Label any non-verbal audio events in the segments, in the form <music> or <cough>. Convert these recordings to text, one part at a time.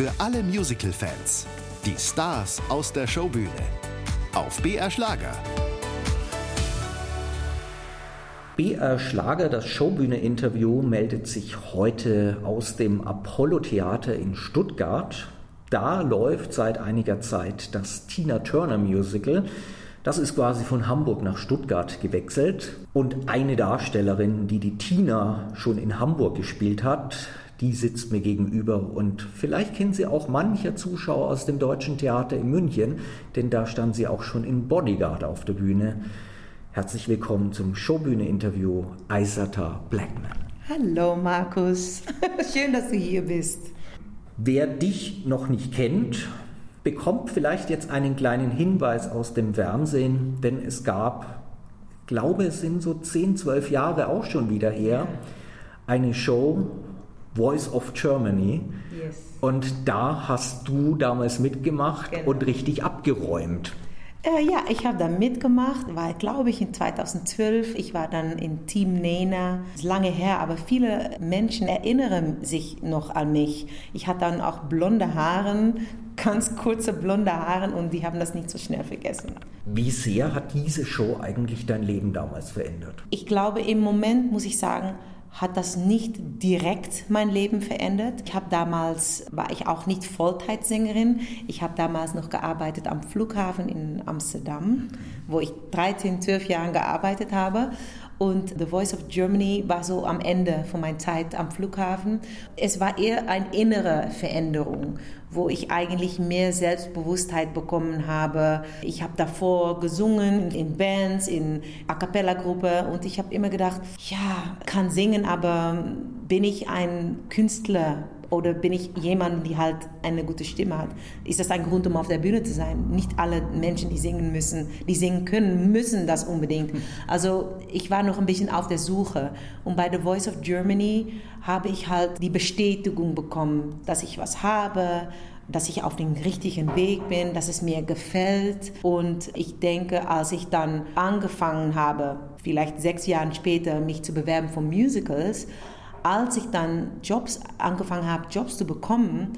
Für alle Musical-Fans. Die Stars aus der Showbühne. Auf BR Schlager. BR Schlager, das Showbühne-Interview, meldet sich heute aus dem Apollo-Theater in Stuttgart. Da läuft seit einiger Zeit das Tina Turner Musical. Das ist quasi von Hamburg nach Stuttgart gewechselt. Und eine Darstellerin, die die Tina schon in Hamburg gespielt hat, die sitzt mir gegenüber. Und vielleicht kennen Sie auch mancher Zuschauer aus dem Deutschen Theater in München, denn da stand sie auch schon in Bodyguard auf der Bühne. Herzlich willkommen zum Showbühne-Interview Aisata Blackman. Hallo Markus, <laughs> schön, dass du hier bist. Wer dich noch nicht kennt, bekommt vielleicht jetzt einen kleinen Hinweis aus dem Fernsehen, denn es gab, glaube es sind so 10, 12 Jahre auch schon wieder her, eine Show Voice of Germany. Yes. Und da hast du damals mitgemacht genau. und richtig abgeräumt. Äh, ja, ich habe da mitgemacht, war, glaube ich, in 2012. Ich war dann in Team Nena. Das ist lange her, aber viele Menschen erinnern sich noch an mich. Ich hatte dann auch blonde Haare, ganz kurze blonde Haare und die haben das nicht so schnell vergessen. Wie sehr hat diese Show eigentlich dein Leben damals verändert? Ich glaube, im Moment muss ich sagen, hat das nicht direkt mein Leben verändert. Ich habe damals war ich auch nicht Vollzeitsängerin. Ich habe damals noch gearbeitet am Flughafen in Amsterdam, wo ich 13, 12 Jahre gearbeitet habe und The Voice of Germany war so am Ende von meiner Zeit am Flughafen. Es war eher eine innere Veränderung, wo ich eigentlich mehr Selbstbewusstheit bekommen habe. Ich habe davor gesungen in Bands, in A cappella Gruppe und ich habe immer gedacht, ja, kann singen, aber bin ich ein Künstler? Oder bin ich jemand, die halt eine gute Stimme hat? Ist das ein Grund, um auf der Bühne zu sein? Nicht alle Menschen, die singen müssen, die singen können, müssen das unbedingt. Also ich war noch ein bisschen auf der Suche. Und bei The Voice of Germany habe ich halt die Bestätigung bekommen, dass ich was habe, dass ich auf dem richtigen Weg bin, dass es mir gefällt. Und ich denke, als ich dann angefangen habe, vielleicht sechs Jahre später, mich zu bewerben für Musicals, als ich dann Jobs angefangen habe, Jobs zu bekommen,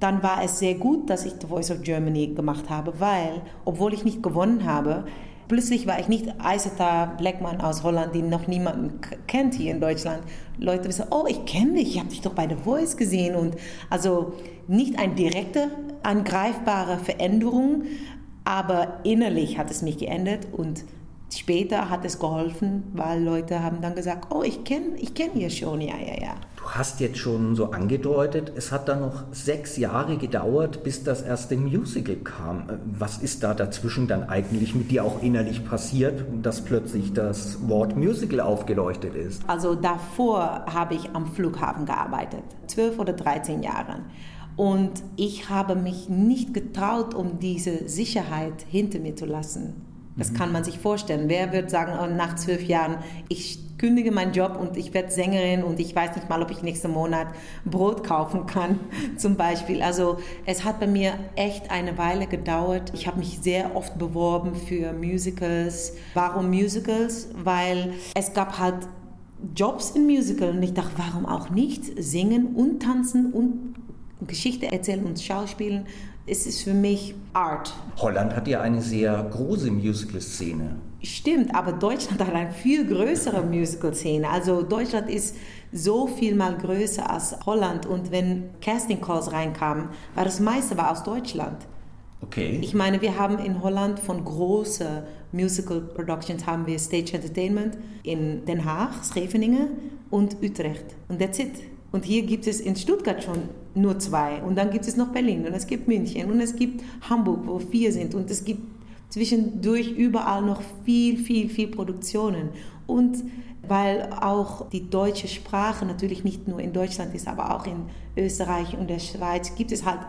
dann war es sehr gut, dass ich The Voice of Germany gemacht habe, weil, obwohl ich nicht gewonnen habe, plötzlich war ich nicht Aisata Blackman aus Holland, die noch niemanden kennt hier in Deutschland. Leute wissen, oh, ich kenne dich, ich habe dich doch bei The Voice gesehen. Und also nicht eine direkte, angreifbare Veränderung, aber innerlich hat es mich geändert und Später hat es geholfen, weil Leute haben dann gesagt, oh, ich kenne ich kenn ihr schon, ja, ja, ja. Du hast jetzt schon so angedeutet, es hat dann noch sechs Jahre gedauert, bis das erste Musical kam. Was ist da dazwischen dann eigentlich mit dir auch innerlich passiert, dass plötzlich das Wort Musical aufgeleuchtet ist? Also davor habe ich am Flughafen gearbeitet, zwölf oder dreizehn Jahre. Und ich habe mich nicht getraut, um diese Sicherheit hinter mir zu lassen. Das mhm. kann man sich vorstellen. Wer wird sagen, oh, nach zwölf Jahren, ich kündige meinen Job und ich werde Sängerin und ich weiß nicht mal, ob ich nächsten Monat Brot kaufen kann, <laughs> zum Beispiel. Also es hat bei mir echt eine Weile gedauert. Ich habe mich sehr oft beworben für Musicals. Warum Musicals? Weil es gab halt Jobs in Musicals und ich dachte, warum auch nicht? Singen und tanzen und Geschichte erzählen und Schauspielen, es ist für mich Art. Holland hat ja eine sehr große Musical-Szene. Stimmt, aber Deutschland hat eine viel größere Musical-Szene. Also Deutschland ist so viel mal größer als Holland und wenn Casting Calls reinkamen, war das meiste war aus Deutschland. Okay. Ich meine, wir haben in Holland von großen Musical Productions haben wir Stage Entertainment in Den Haag, Scheveningen und Utrecht. Und that's it. Und hier gibt es in Stuttgart schon nur zwei. Und dann gibt es noch Berlin und es gibt München und es gibt Hamburg, wo vier sind. Und es gibt zwischendurch überall noch viel, viel, viel Produktionen. Und weil auch die deutsche Sprache natürlich nicht nur in Deutschland ist, aber auch in Österreich und der Schweiz, gibt es halt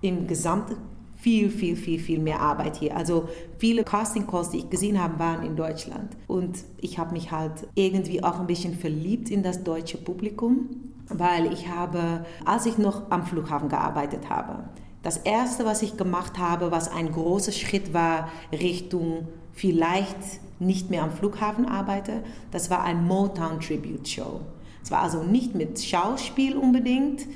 im gesamten viel, viel, viel, viel mehr Arbeit hier. Also viele Casting Calls, die ich gesehen habe, waren in Deutschland. Und ich habe mich halt irgendwie auch ein bisschen verliebt in das deutsche Publikum, weil ich habe, als ich noch am Flughafen gearbeitet habe, das erste, was ich gemacht habe, was ein großer Schritt war Richtung vielleicht nicht mehr am Flughafen arbeite, das war ein Motown Tribute Show. Es war also nicht mit Schauspiel unbedingt,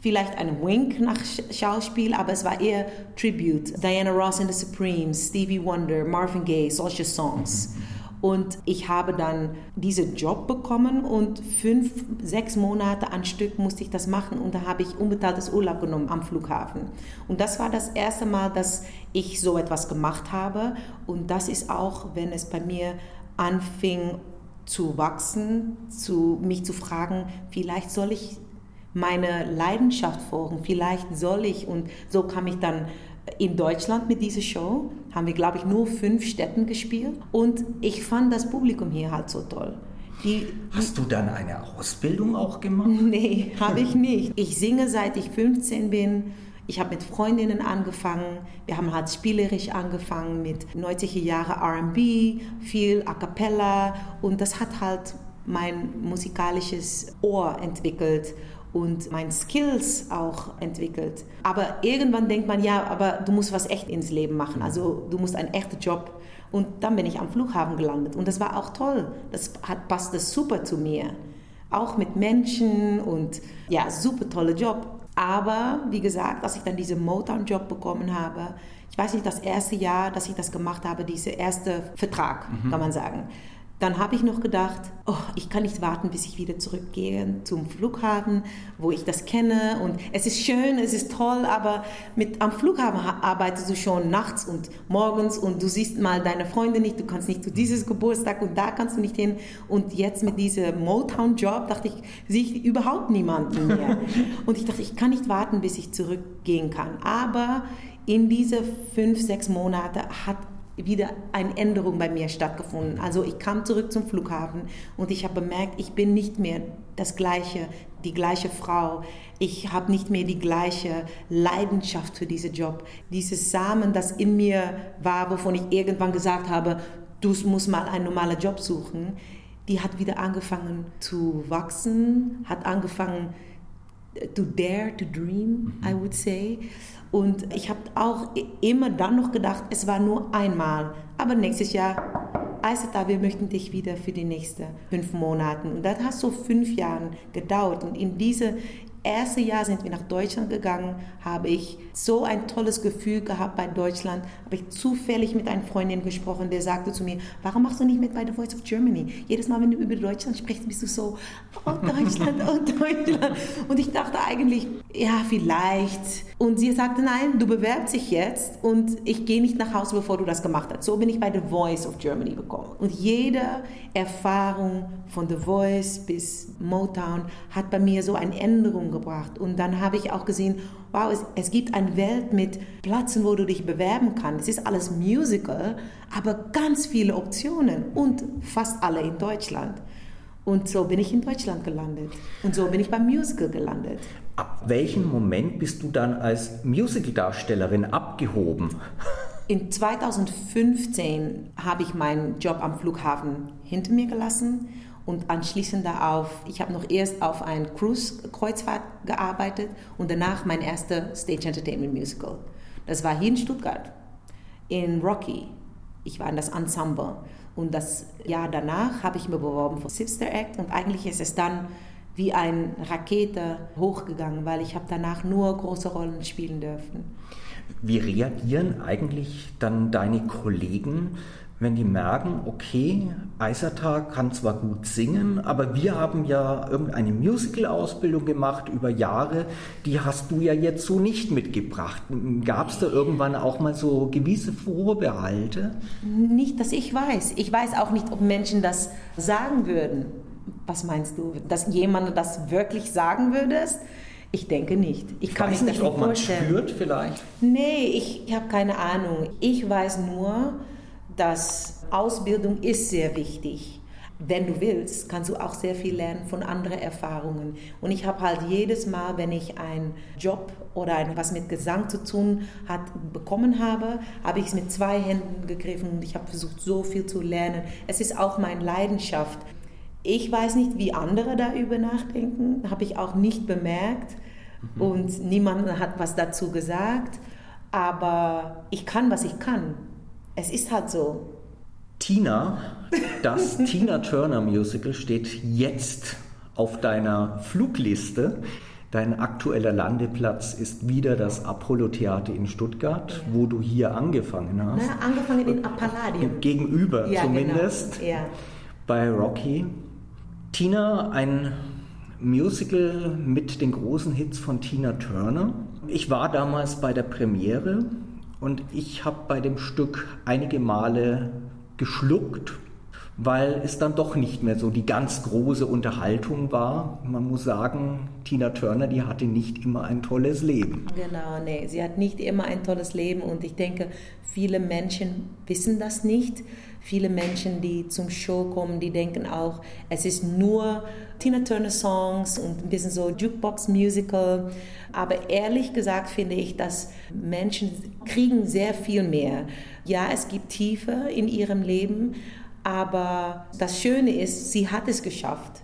vielleicht ein Wink nach Schauspiel, aber es war eher Tribute. Diana Ross and the Supremes, Stevie Wonder, Marvin Gaye, solche Songs. Und ich habe dann diesen Job bekommen und fünf, sechs Monate an Stück musste ich das machen und da habe ich unbezahltes Urlaub genommen am Flughafen. Und das war das erste Mal, dass ich so etwas gemacht habe und das ist auch, wenn es bei mir anfing zu wachsen, zu mich zu fragen, vielleicht soll ich meine Leidenschaft folgen, vielleicht soll ich und so kam ich dann in Deutschland mit dieser Show haben wir, glaube ich, nur fünf Städten gespielt. Und ich fand das Publikum hier halt so toll. Die, Hast du dann eine Ausbildung auch gemacht? <laughs> Nee, habe ich nicht. Ich singe seit ich 15 bin. Ich habe mit Freundinnen angefangen. Wir haben halt spielerisch angefangen mit 90er Jahre R&B, viel A cappella und das hat halt mein musikalisches Ohr entwickelt und meine Skills auch entwickelt. Aber irgendwann denkt man, ja, aber du musst was echt ins Leben machen. Also du musst einen echten Job. Und dann bin ich am Flughafen gelandet. Und das war auch toll. Das hat, passte super zu mir. Auch mit Menschen und ja, super toller Job. Aber wie gesagt, als ich dann diesen Motown-Job bekommen habe, ich weiß nicht, das erste Jahr, dass ich das gemacht habe, dieser erste Vertrag, mhm. kann man sagen dann habe ich noch gedacht, oh, ich kann nicht warten, bis ich wieder zurückgehe zum Flughafen, wo ich das kenne. Und es ist schön, es ist toll, aber mit, am Flughafen arbeitest du schon nachts und morgens und du siehst mal deine Freunde nicht, du kannst nicht zu dieses Geburtstag und da kannst du nicht hin. Und jetzt mit diesem Motown-Job dachte ich, sehe ich überhaupt niemanden mehr. <laughs> und ich dachte, ich kann nicht warten, bis ich zurückgehen kann. Aber in diese fünf, sechs Monate hat wieder eine Änderung bei mir stattgefunden. Also ich kam zurück zum Flughafen und ich habe bemerkt, ich bin nicht mehr das gleiche, die gleiche Frau. Ich habe nicht mehr die gleiche Leidenschaft für diesen Job. Dieses Samen, das in mir war, wovon ich irgendwann gesagt habe, du musst mal einen normalen Job suchen, die hat wieder angefangen zu wachsen, hat angefangen to dare to dream, I would say. Und ich habe auch immer dann noch gedacht, es war nur einmal. Aber nächstes Jahr, Eiseta, wir möchten dich wieder für die nächsten fünf Monate. Und das hat so fünf Jahre gedauert. Und in diese erste Jahr sind wir nach Deutschland gegangen, habe ich so ein tolles Gefühl gehabt bei Deutschland. Habe ich zufällig mit einer Freundin gesprochen, der sagte zu mir, warum machst du nicht mit bei The Voice of Germany? Jedes Mal, wenn du über Deutschland sprichst, bist du so, oh Deutschland, oh Deutschland. Und ich dachte eigentlich, ja, vielleicht. Und sie sagte, nein, du bewerbst dich jetzt und ich gehe nicht nach Hause, bevor du das gemacht hast. So bin ich bei The Voice of Germany gekommen. Und jede Erfahrung von The Voice bis Motown hat bei mir so eine Änderung gebracht. Und dann habe ich auch gesehen, wow, es, es gibt eine Welt mit Plätzen, wo du dich bewerben kannst. Es ist alles Musical, aber ganz viele Optionen und fast alle in Deutschland. Und so bin ich in Deutschland gelandet. Und so bin ich beim Musical gelandet. Ab welchem Moment bist du dann als Musicaldarstellerin abgehoben? In 2015 habe ich meinen Job am Flughafen hinter mir gelassen und anschließend darauf, ich habe noch erst auf ein Cruise-Kreuzfahrt gearbeitet und danach mein erster Stage Entertainment Musical. Das war hier in Stuttgart, in Rocky. Ich war in das Ensemble. Und das Jahr danach habe ich mir beworben für Sister Act und eigentlich ist es dann wie eine Rakete hochgegangen, weil ich habe danach nur große Rollen spielen dürfen. Wie reagieren eigentlich dann deine Kollegen, wenn die merken, okay, Eiserta kann zwar gut singen, aber wir haben ja irgendeine Musical-Ausbildung gemacht über Jahre, die hast du ja jetzt so nicht mitgebracht. Gab es da irgendwann auch mal so gewisse Vorbehalte? Nicht, dass ich weiß. Ich weiß auch nicht, ob Menschen das sagen würden. Was meinst du, dass jemand das wirklich sagen würde? Ich denke nicht. Ich, ich kann weiß mich nicht, ob man spürt vielleicht. Nee, ich, ich habe keine Ahnung. Ich weiß nur, dass Ausbildung ist sehr wichtig. Wenn du willst, kannst du auch sehr viel lernen von anderen Erfahrungen. Und ich habe halt jedes Mal, wenn ich einen Job oder ein, was mit Gesang zu tun hat, bekommen habe, habe ich es mit zwei Händen gegriffen und ich habe versucht, so viel zu lernen. Es ist auch meine Leidenschaft. Ich weiß nicht, wie andere darüber nachdenken, habe ich auch nicht bemerkt mhm. und niemand hat was dazu gesagt. Aber ich kann, was ich kann. Es ist halt so. Tina, das <laughs> Tina Turner Musical steht jetzt auf deiner Flugliste. Dein aktueller Landeplatz ist wieder das Apollo-Theater in Stuttgart, ja. wo du hier angefangen hast. Na, angefangen in Palladium. Gegenüber ja, genau. zumindest. Genau. Ja. Bei Rocky. Tina, ein Musical mit den großen Hits von Tina Turner. Ich war damals bei der Premiere und ich habe bei dem Stück einige Male geschluckt, weil es dann doch nicht mehr so die ganz große Unterhaltung war. Man muss sagen, Tina Turner, die hatte nicht immer ein tolles Leben. Genau, nee, sie hat nicht immer ein tolles Leben und ich denke, viele Menschen wissen das nicht. Viele Menschen, die zum Show kommen, die denken auch, es ist nur Tina Turner Songs und ein bisschen so Jukebox Musical. Aber ehrlich gesagt finde ich, dass Menschen kriegen sehr viel mehr. Ja, es gibt Tiefe in ihrem Leben, aber das Schöne ist, sie hat es geschafft.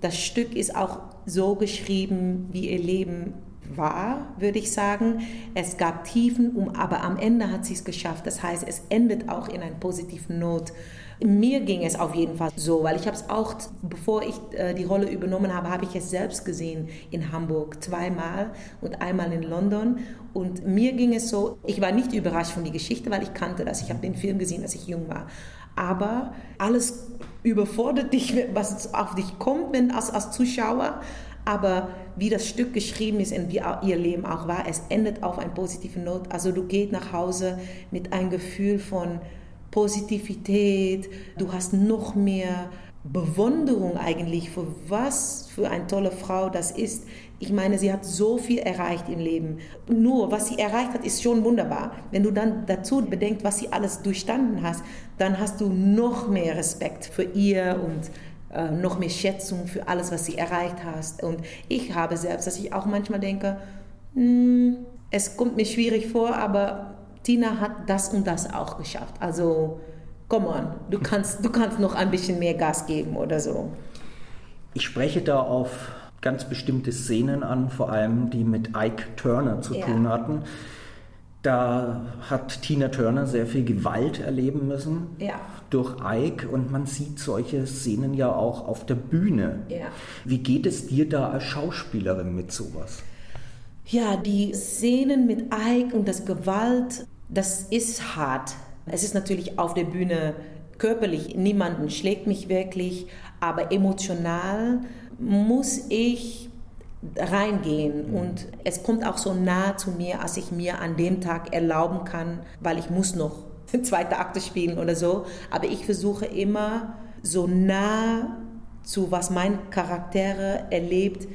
Das Stück ist auch so geschrieben, wie ihr Leben war, würde ich sagen. Es gab Tiefen, aber am Ende hat sie es geschafft. Das heißt, es endet auch in einer positiven Not. Mir ging es auf jeden Fall so, weil ich habe es auch, bevor ich äh, die Rolle übernommen habe, habe ich es selbst gesehen in Hamburg zweimal und einmal in London. Und mir ging es so, ich war nicht überrascht von der Geschichte, weil ich kannte das. Ich habe den Film gesehen, als ich jung war aber alles überfordert dich, was auf dich kommt wenn, als, als Zuschauer. Aber wie das Stück geschrieben ist und wie ihr Leben auch war, es endet auf eine positive Not. Also du gehst nach Hause mit einem Gefühl von Positivität, du hast noch mehr Bewunderung eigentlich für was für eine tolle Frau das ist. Ich meine, sie hat so viel erreicht im Leben. Nur, was sie erreicht hat, ist schon wunderbar. Wenn du dann dazu bedenkst, was sie alles durchstanden hat, dann hast du noch mehr Respekt für ihr und noch mehr Schätzung für alles, was sie erreicht hat. Und ich habe selbst, dass ich auch manchmal denke, hm, es kommt mir schwierig vor, aber Tina hat das und das auch geschafft. Also, come on, du kannst, du kannst noch ein bisschen mehr Gas geben oder so. Ich spreche da auf ganz bestimmte Szenen an, vor allem die mit Ike Turner zu ja. tun hatten. Da hat Tina Turner sehr viel Gewalt erleben müssen ja. durch Ike und man sieht solche Szenen ja auch auf der Bühne. Ja. Wie geht es dir da als Schauspielerin mit sowas? Ja, die Szenen mit Ike und das Gewalt, das ist hart. Es ist natürlich auf der Bühne körperlich, niemanden schlägt mich wirklich, aber emotional muss ich reingehen mhm. und es kommt auch so nah zu mir, als ich mir an dem Tag erlauben kann, weil ich muss noch <laughs> zweite Akte spielen oder so, aber ich versuche immer so nah zu was mein Charaktere erlebt,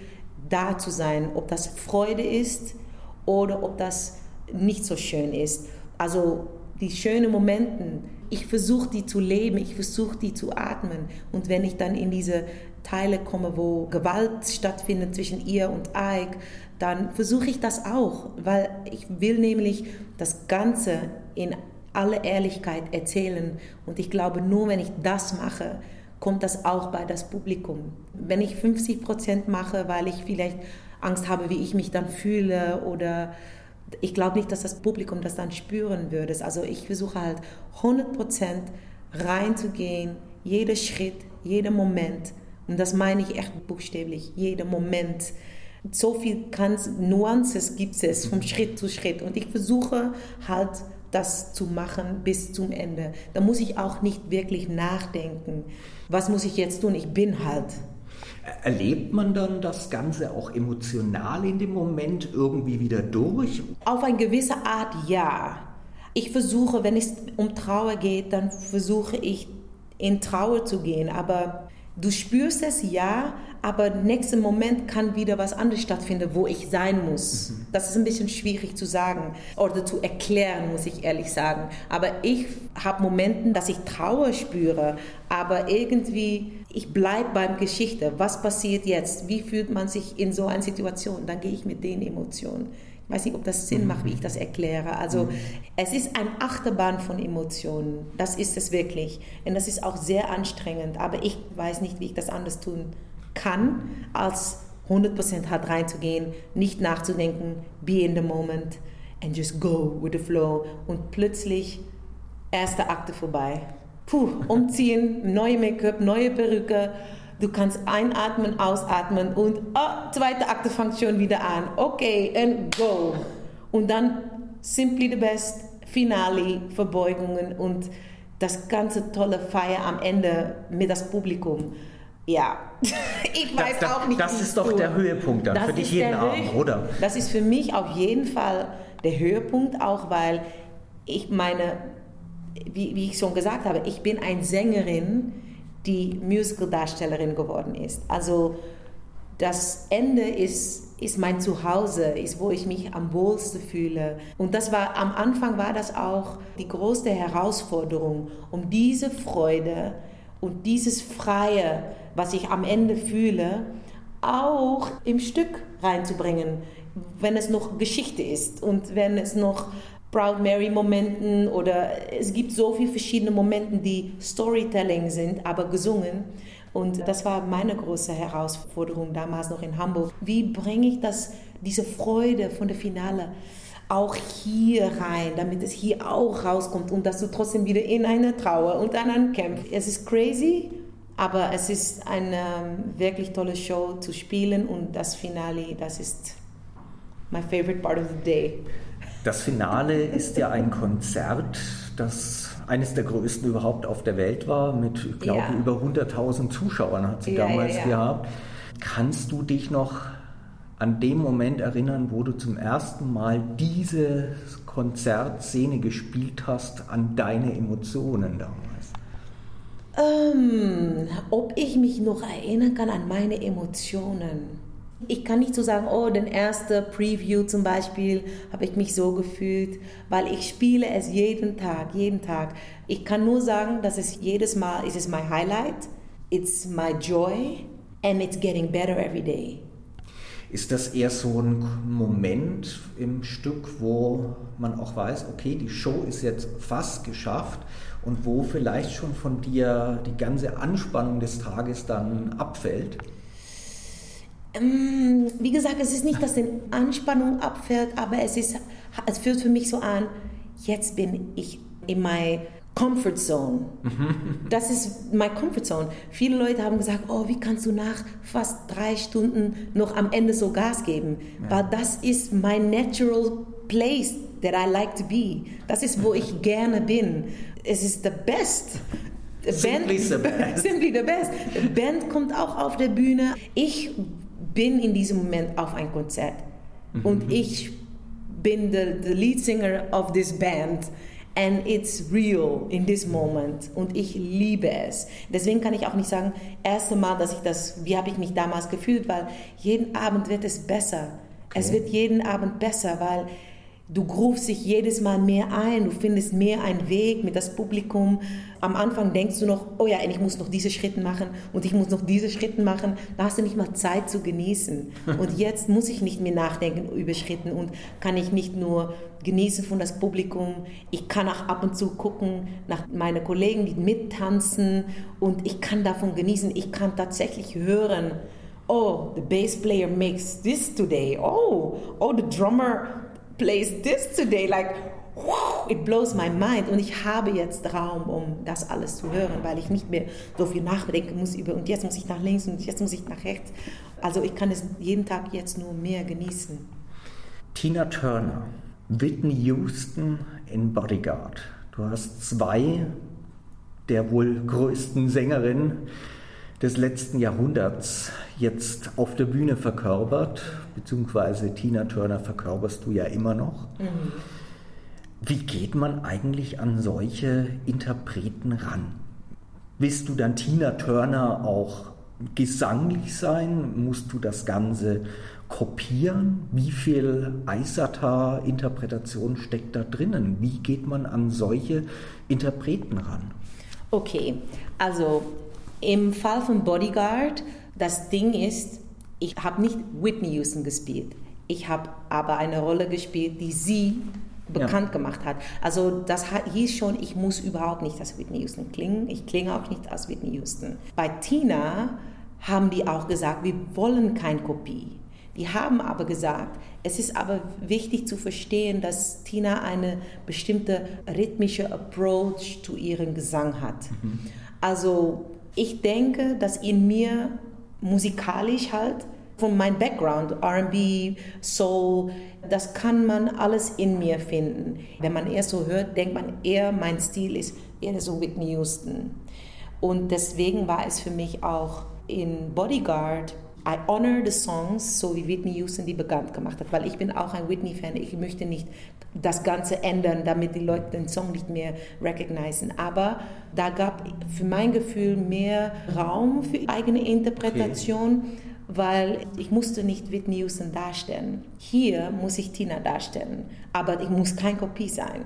da zu sein, ob das Freude ist oder ob das nicht so schön ist. Also die schönen Momente, ich versuche die zu leben, ich versuche die zu atmen. Und wenn ich dann in diese Teile komme, wo Gewalt stattfindet zwischen ihr und Ike, dann versuche ich das auch, weil ich will nämlich das Ganze in aller Ehrlichkeit erzählen. Und ich glaube, nur wenn ich das mache, kommt das auch bei das Publikum. Wenn ich 50 Prozent mache, weil ich vielleicht Angst habe, wie ich mich dann fühle oder ich glaube nicht, dass das Publikum das dann spüren würde. Also ich versuche halt 100 Prozent reinzugehen, jeder Schritt, jeder Moment und das meine ich echt buchstäblich, jeder Moment. So viel Nuances gibt es vom Schritt zu Schritt. Und ich versuche halt das zu machen bis zum Ende. Da muss ich auch nicht wirklich nachdenken. Was muss ich jetzt tun? Ich bin halt. Erlebt man dann das Ganze auch emotional in dem Moment irgendwie wieder durch? Auf eine gewisse Art ja. Ich versuche, wenn es um Trauer geht, dann versuche ich in Trauer zu gehen. Aber Du spürst es, ja, aber im nächsten Moment kann wieder was anderes stattfinden, wo ich sein muss. Mhm. Das ist ein bisschen schwierig zu sagen oder zu erklären, muss ich ehrlich sagen. Aber ich habe Momente, dass ich Trauer spüre, aber irgendwie, ich bleibe beim Geschichte. Was passiert jetzt? Wie fühlt man sich in so einer Situation? Dann gehe ich mit den Emotionen. Ich weiß nicht, ob das Sinn macht, wie ich das erkläre. Also es ist ein Achterbahn von Emotionen. Das ist es wirklich. Und das ist auch sehr anstrengend. Aber ich weiß nicht, wie ich das anders tun kann, als 100% hart reinzugehen, nicht nachzudenken, be in the moment and just go with the flow. Und plötzlich erste Akte vorbei. Puh, umziehen, neue Make-up, neue Perücke, Du kannst einatmen, ausatmen und oh, zweite Akte fängt schon wieder an. Okay, and go. Und dann Simply the Best, Finale, Verbeugungen und das ganze tolle Feier am Ende mit das Publikum. Ja, <laughs> ich weiß das, auch nicht. Das ist doch der Höhepunkt dann das für dich jeden Abend, oder? Das ist für mich auf jeden Fall der Höhepunkt, auch weil ich meine, wie, wie ich schon gesagt habe, ich bin eine Sängerin, die Musical-Darstellerin geworden ist. Also das Ende ist, ist mein Zuhause, ist, wo ich mich am wohlsten fühle. Und das war, am Anfang war das auch die größte Herausforderung, um diese Freude und dieses Freie, was ich am Ende fühle, auch im Stück reinzubringen, wenn es noch Geschichte ist und wenn es noch Proud Mary Momenten oder es gibt so viele verschiedene Momente, die Storytelling sind, aber gesungen. Und das war meine große Herausforderung damals noch in Hamburg. Wie bringe ich das, diese Freude von der Finale auch hier rein, damit es hier auch rauskommt und dass du trotzdem wieder in eine Trauer und dann einen kämpfst. Es ist crazy, aber es ist eine wirklich tolle Show zu spielen und das Finale, das ist my favorite part of the day. Das Finale ist ja ein Konzert, das eines der größten überhaupt auf der Welt war, mit, ich glaube, ja. über 100.000 Zuschauern hat sie ja, damals ja, gehabt. Kannst du dich noch an dem Moment erinnern, wo du zum ersten Mal diese Konzertszene gespielt hast, an deine Emotionen damals? Ähm, ob ich mich noch erinnern kann an meine Emotionen. Ich kann nicht so sagen, oh, den ersten Preview zum Beispiel habe ich mich so gefühlt, weil ich spiele es jeden Tag, jeden Tag. Ich kann nur sagen, dass es jedes Mal ist es my highlight, it's my joy and it's getting better every day. Ist das eher so ein Moment im Stück, wo man auch weiß, okay, die Show ist jetzt fast geschafft und wo vielleicht schon von dir die ganze Anspannung des Tages dann abfällt? Ähm, wie gesagt, es ist nicht, dass die Anspannung abfällt, aber es, ist, es fühlt für mich so an, jetzt bin ich in my Comfort Zone. Das ist my Comfort Zone. Viele Leute haben gesagt, oh, wie kannst du nach fast drei Stunden noch am Ende so Gas geben? Ja. Weil das ist my natural place that I like to be. Das ist, wo ich gerne bin. Es ist the best. <laughs> Simply the best. Simply the best. Band kommt auch auf der Bühne. Ich bin in diesem Moment auf ein Konzert mhm. und ich bin the, the lead singer of this band and it's real in this moment und ich liebe es. Deswegen kann ich auch nicht sagen, erste Mal, dass ich das, wie habe ich mich damals gefühlt, weil jeden Abend wird es besser. Okay. Es wird jeden Abend besser, weil Du grufst dich jedes Mal mehr ein, du findest mehr einen Weg mit das Publikum. Am Anfang denkst du noch, oh ja, ich muss noch diese Schritte machen und ich muss noch diese Schritte machen. Da hast du nicht mal Zeit zu genießen. <laughs> Und jetzt muss ich nicht mehr nachdenken über Schritte und kann ich nicht nur genießen von das Publikum. Ich kann auch ab und zu gucken nach meinen Kollegen, die mittanzen und ich kann davon genießen. Ich kann tatsächlich hören, oh, the bass player makes this today. Oh, oh, the drummer plays this today, like, wow, it blows my mind. Und ich habe jetzt Raum, um das alles zu hören, weil ich nicht mehr so viel nachdenken muss über, und jetzt muss ich nach links und jetzt muss ich nach rechts. Also ich kann es jeden Tag jetzt nur mehr genießen. Tina Turner, Whitney Houston in Bodyguard. Du hast zwei der wohl größten Sängerinnen des letzten Jahrhunderts jetzt auf der Bühne verkörpert, beziehungsweise Tina Turner verkörperst du ja immer noch. Mhm. Wie geht man eigentlich an solche Interpreten ran? Willst du dann Tina Turner auch gesanglich sein? Musst du das Ganze kopieren? Wie viel Eisata-Interpretation steckt da drinnen? Wie geht man an solche Interpreten ran? Okay, also im Fall von Bodyguard, das Ding ist, ich habe nicht Whitney Houston gespielt. Ich habe aber eine Rolle gespielt, die sie bekannt ja. gemacht hat. Also das hieß schon, ich muss überhaupt nicht als Whitney Houston klingen. Ich klinge auch nicht als Whitney Houston. Bei Tina haben die auch gesagt, wir wollen keine Kopie. Die haben aber gesagt, es ist aber wichtig zu verstehen, dass Tina eine bestimmte rhythmische Approach zu ihrem Gesang hat. Mhm. Also Ich denke, dass in mir musikalisch halt von meinem Background, RB, Soul, das kann man alles in mir finden. Wenn man eher so hört, denkt man eher, mein Stil ist eher so Whitney Houston. Und deswegen war es für mich auch in Bodyguard I honor the songs, so wie Whitney Houston die bekannt gemacht hat, weil ich bin auch ein Whitney-Fan. Ich möchte nicht das Ganze ändern, damit die Leute den Song nicht mehr recognizen. Aber da gab für mein Gefühl mehr Raum für eigene Interpretation. Okay weil ich musste nicht Whitney Houston darstellen. Hier muss ich Tina darstellen, aber ich muss kein Kopie sein.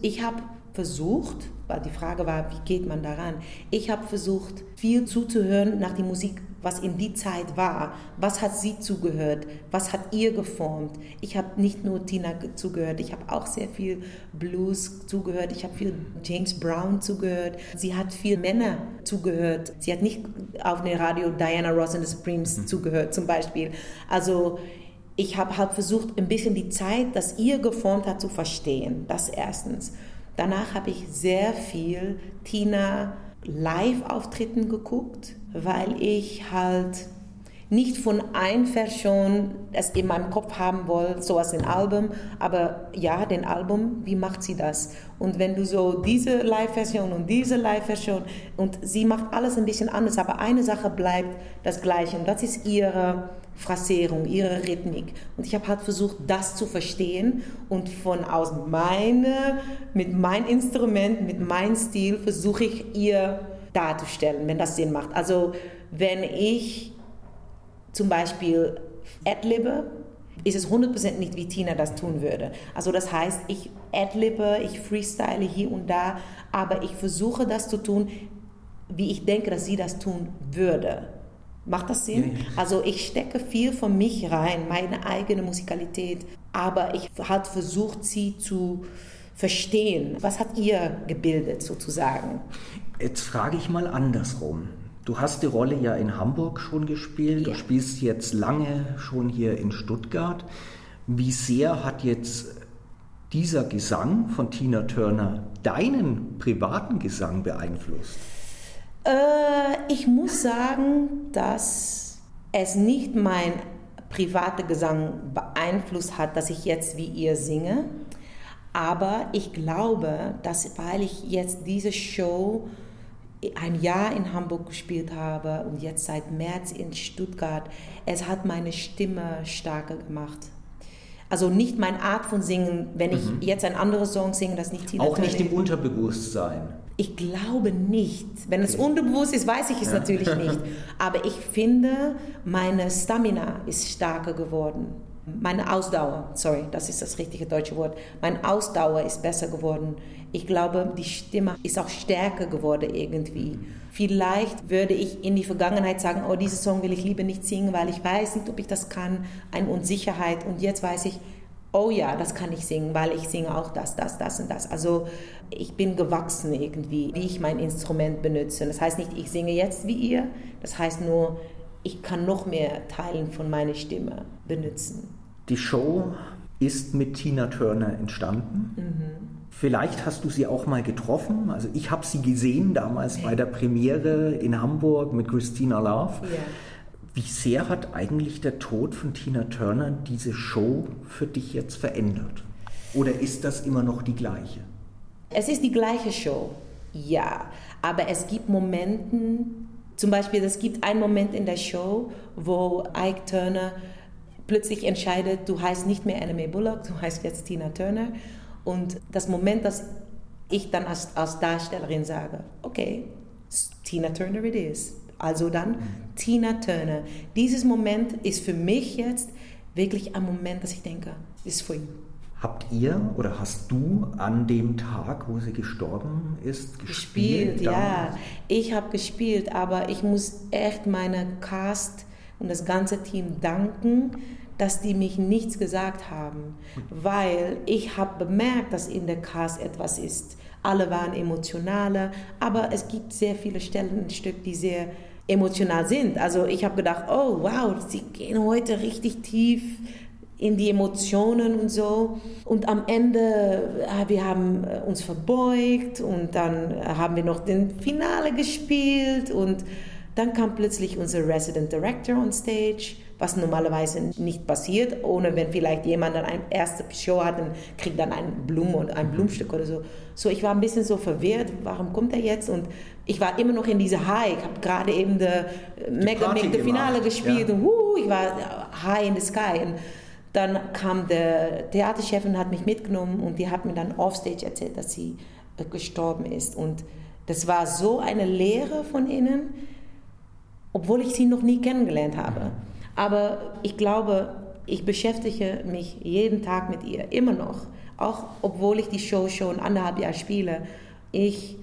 Ich habe versucht, weil die Frage war, wie geht man daran? Ich habe versucht, viel zuzuhören nach der Musik, was in die Zeit war. Was hat sie zugehört? Was hat ihr geformt? Ich habe nicht nur Tina zugehört, ich habe auch sehr viel Blues zugehört, ich habe viel James Brown zugehört. Sie hat viel Männer zugehört. Sie hat nicht auf dem Radio Diana Ross and the Supremes mhm. zugehört, zum Beispiel. Also ich habe halt versucht, ein bisschen die Zeit, das ihr geformt hat, zu verstehen. Das erstens. Danach habe ich sehr viel Tina Live-Auftritten geguckt, weil ich halt nicht von einfach schon es in meinem Kopf haben wollte, so als ein Album, aber ja, den Album, wie macht sie das? Und wenn du so diese Live-Version und diese Live-Version und sie macht alles ein bisschen anders, aber eine Sache bleibt das Gleiche und das ist ihre Phrasierung, ihre Rhythmik. Und ich habe halt versucht, das zu verstehen und von aus meine, mit meinem Instrument, mit meinem Stil versuche ich ihr darzustellen, wenn das Sinn macht. Also wenn ich zum Beispiel adlibbe, ist es 100% nicht, wie Tina das tun würde. Also das heißt, ich adlibbe, ich freestyle hier und da, aber ich versuche das zu tun, wie ich denke, dass sie das tun würde. Macht das Sinn? Ja. Also ich stecke viel von mich rein, meine eigene Musikalität, aber ich habe versucht, sie zu verstehen. Was hat ihr gebildet sozusagen? Jetzt frage ich mal andersrum. Du hast die Rolle ja in Hamburg schon gespielt, ja. du spielst jetzt lange schon hier in Stuttgart. Wie sehr hat jetzt dieser Gesang von Tina Turner deinen privaten Gesang beeinflusst? Äh, ich muss sagen, dass es nicht mein privater Gesang beeinflusst hat, dass ich jetzt wie ihr singe. Aber ich glaube, dass weil ich jetzt diese Show ein Jahr in Hamburg gespielt habe und jetzt seit März in Stuttgart, es hat meine Stimme stärker gemacht. Also nicht meine Art von Singen, wenn ich mhm. jetzt ein anderes Song singe, das nicht Tina Auch nicht im Unterbewusstsein. Ich glaube nicht. Wenn okay. es unterbewusst ist, weiß ich es ja. natürlich <laughs> nicht. Aber ich finde, meine Stamina ist stärker geworden. Meine Ausdauer, sorry, das ist das richtige deutsche Wort. Meine Ausdauer ist besser geworden. Ich glaube, die Stimme ist auch stärker geworden irgendwie. Vielleicht würde ich in die Vergangenheit sagen, oh, diesen Song will ich lieber nicht singen, weil ich weiß nicht, ob ich das kann, eine Unsicherheit. Und jetzt weiß ich, oh ja, das kann ich singen, weil ich singe auch das, das, das und das. Also ich bin gewachsen irgendwie, wie ich mein Instrument benutze. Das heißt nicht, ich singe jetzt wie ihr, das heißt nur, ich kann noch mehr Teilen von meiner Stimme benutzen. Die Show ist mit Tina Turner entstanden. Mhm. Vielleicht hast du sie auch mal getroffen. Also ich habe sie gesehen damals bei der Premiere in Hamburg mit Christina Love. Ja. Wie sehr hat eigentlich der Tod von Tina Turner diese Show für dich jetzt verändert? Oder ist das immer noch die gleiche? Es ist die gleiche Show, ja. Aber es gibt Momente, zum Beispiel, es gibt einen Moment in der Show, wo Ike Turner plötzlich entscheidet, du heißt nicht mehr Anime Bullock, du heißt jetzt Tina Turner. Und das Moment, dass ich dann als, als Darstellerin sage, okay, Tina Turner it is. Also dann. Tina Turner. Dieses Moment ist für mich jetzt wirklich ein Moment, dass ich denke, ist for you. Habt ihr oder hast du an dem Tag, wo sie gestorben ist, gespielt? Gespielt, ja. Ich habe gespielt, aber ich muss echt meine Cast und das ganze Team danken, dass die mich nichts gesagt haben, weil ich habe bemerkt, dass in der Cast etwas ist. Alle waren emotionaler, aber es gibt sehr viele Stellen im Stück, die sehr emotional sind. Also ich habe gedacht, oh wow, sie gehen heute richtig tief in die Emotionen und so. Und am Ende, wir haben äh, uns verbeugt und dann haben wir noch den Finale gespielt und dann kam plötzlich unser Resident Director on Stage, was normalerweise nicht passiert, ohne wenn vielleicht jemand dann eine erste Show hat und kriegt dann eine Blume und ein Blumenstück oder so. So, ich war ein bisschen so verwirrt, warum kommt er jetzt? Und ich war immer noch in dieser High. Ich habe gerade eben das Mega Mega Finale gespielt ja. und uh, ich war high in the sky. Und dann kam der Theaterchef und hat mich mitgenommen und die hat mir dann offstage erzählt, dass sie gestorben ist. Und das war so eine Lehre von ihnen obwohl ich sie noch nie kennengelernt habe. Aber ich glaube, ich beschäftige mich jeden Tag mit ihr, immer noch. Auch obwohl ich die Show schon anderthalb Jahre spiele. Ich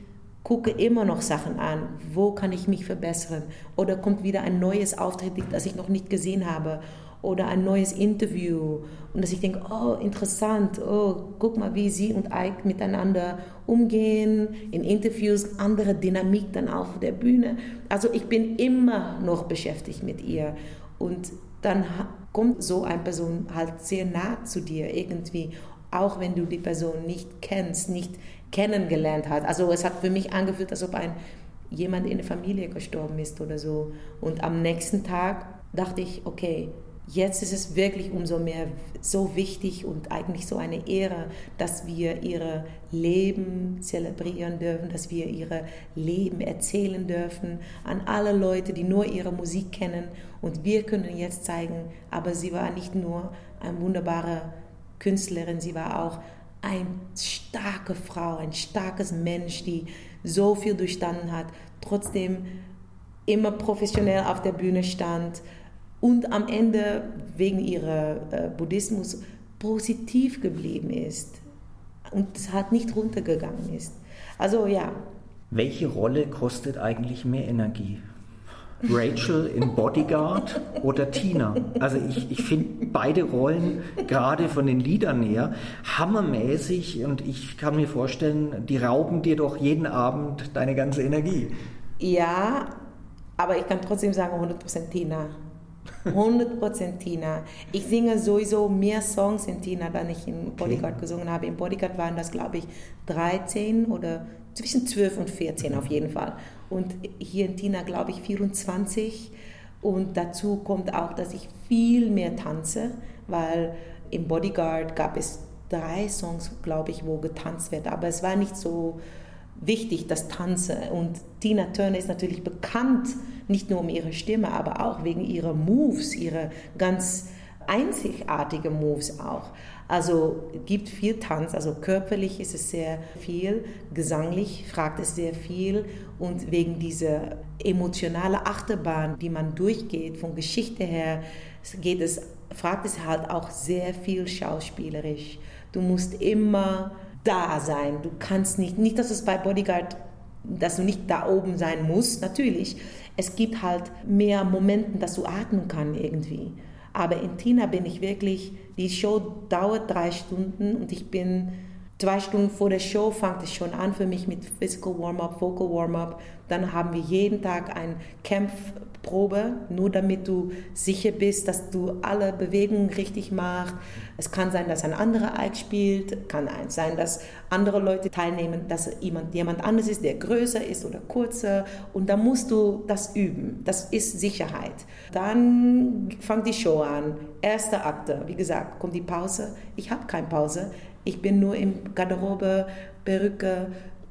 gucke immer noch Sachen an. Wo kann ich mich verbessern? Oder kommt wieder ein neues Auftritt, das ich noch nicht gesehen habe? oder ein neues Interview und dass ich denke, oh, interessant, oh, guck mal, wie sie und Ike miteinander umgehen, in Interviews, andere Dynamik dann auf der Bühne. Also ich bin immer noch beschäftigt mit ihr und dann kommt so eine Person halt sehr nah zu dir irgendwie, auch wenn du die Person nicht kennst, nicht kennengelernt hast. Also es hat für mich angefühlt, als ob ein jemand in der Familie gestorben ist oder so. Und am nächsten Tag dachte ich, okay, Jetzt ist es wirklich umso mehr so wichtig und eigentlich so eine Ehre, dass wir ihre Leben zelebrieren dürfen, dass wir ihre Leben erzählen dürfen an alle Leute, die nur ihre Musik kennen. Und wir können jetzt zeigen, aber sie war nicht nur eine wunderbare Künstlerin, sie war auch eine starke Frau, ein starkes Mensch, die so viel durchstanden hat, trotzdem immer professionell auf der Bühne stand und am Ende wegen ihrer äh, Buddhismus positiv geblieben ist und es hat nicht runtergegangen ist. Also ja. Welche Rolle kostet eigentlich mehr Energie? Rachel in Bodyguard oder Tina. Also ich, ich finde beide Rollen, gerade von den Liedern her, hammermäßig und ich kann mir vorstellen, die rauben dir doch jeden Abend deine ganze Energie. Ja, aber ich kann trotzdem sagen 100% Tina. 100% Tina. Ich singe sowieso mehr Songs in Tina, dann ich in Bodyguard okay. gesungen habe. In Bodyguard waren das, glaube ich, 13 oder zwischen 12 und 14 auf jeden Fall. Und hier in Tina, glaube ich, 24. Und dazu kommt auch, dass ich viel mehr tanze, weil im Bodyguard gab es drei Songs, glaube ich, wo getanzt wird. Aber es war nicht so wichtig, das Tanzen. Und Tina Turner ist natürlich bekannt, nicht nur um ihre Stimme, aber auch wegen ihrer Moves, ihre ganz einzigartige Moves auch. Also gibt viel Tanz, also körperlich ist es sehr viel, gesanglich fragt es sehr viel und wegen dieser emotionalen Achterbahn, die man durchgeht, von Geschichte her, geht es, fragt es halt auch sehr viel schauspielerisch. Du musst immer da sein. Du kannst nicht, nicht, dass es bei Bodyguard, dass du nicht da oben sein musst, natürlich. Es gibt halt mehr Momente, dass du atmen kannst irgendwie. Aber in Tina bin ich wirklich, die Show dauert drei Stunden und ich bin zwei Stunden vor der Show fängt es schon an für mich mit Physical Warm-up, Vocal Warm-up. Dann haben wir jeden Tag ein Kämpfprobe, nur damit du sicher bist, dass du alle Bewegungen richtig machst. Es kann sein, dass ein anderer Ike spielt, kann sein, dass andere Leute teilnehmen, dass jemand, jemand anderes ist, der größer ist oder kurzer. Und da musst du das üben. Das ist Sicherheit. Dann fängt die Show an. Erster Akte, wie gesagt, kommt die Pause. Ich habe keine Pause. Ich bin nur im Garderobe, Perücke,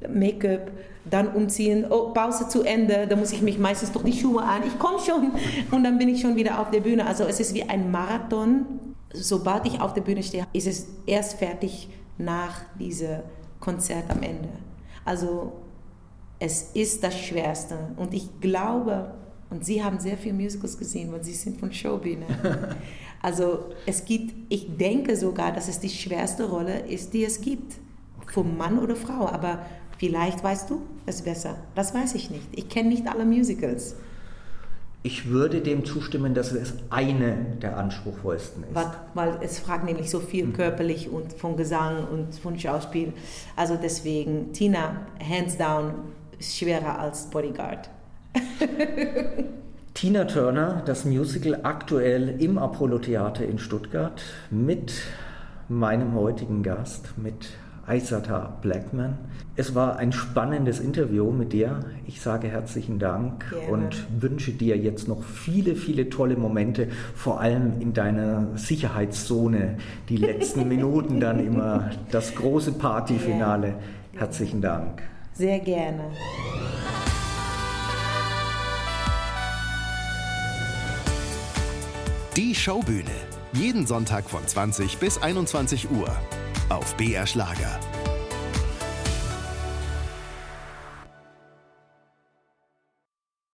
Make-up, dann umziehen, oh, Pause zu Ende, da muss ich mich meistens durch die Schuhe an, ich komme schon und dann bin ich schon wieder auf der Bühne. Also es ist wie ein Marathon. Sobald ich auf der Bühne stehe, ist es erst fertig nach diesem Konzert am Ende. Also es ist das Schwerste und ich glaube, und Sie haben sehr viele Musicals gesehen, weil Sie sind von Showbühne. <laughs> Also es gibt, ich denke sogar, dass es die schwerste Rolle ist, die es gibt. Okay. Für Mann oder Frau. Aber vielleicht weißt du es besser. Das weiß ich nicht. Ich kenne nicht alle Musicals. Ich würde dem zustimmen, dass es eine der anspruchsvollsten ist. Weil, es fragt nämlich so viel mhm. körperlich und von Gesang und von Schauspiel. Also deswegen, Tina, hands down, ist schwerer als Bodyguard. <laughs> Tina Turner, das Musical aktuell im Apollo Theater in Stuttgart mit meinem heutigen Gast, mit Aisata Blackman. Es war ein spannendes Interview mit dir. Ich sage herzlichen Dank Gerne. und wünsche dir jetzt noch viele, viele tolle Momente, vor allem in deiner Sicherheitszone. Die letzten <laughs> Minuten dann immer das große Partyfinale. Herzlichen Dank. Sehr gerne. Die Showbühne. Jeden Sonntag von 20 bis 21 Uhr. Auf BR Schlager.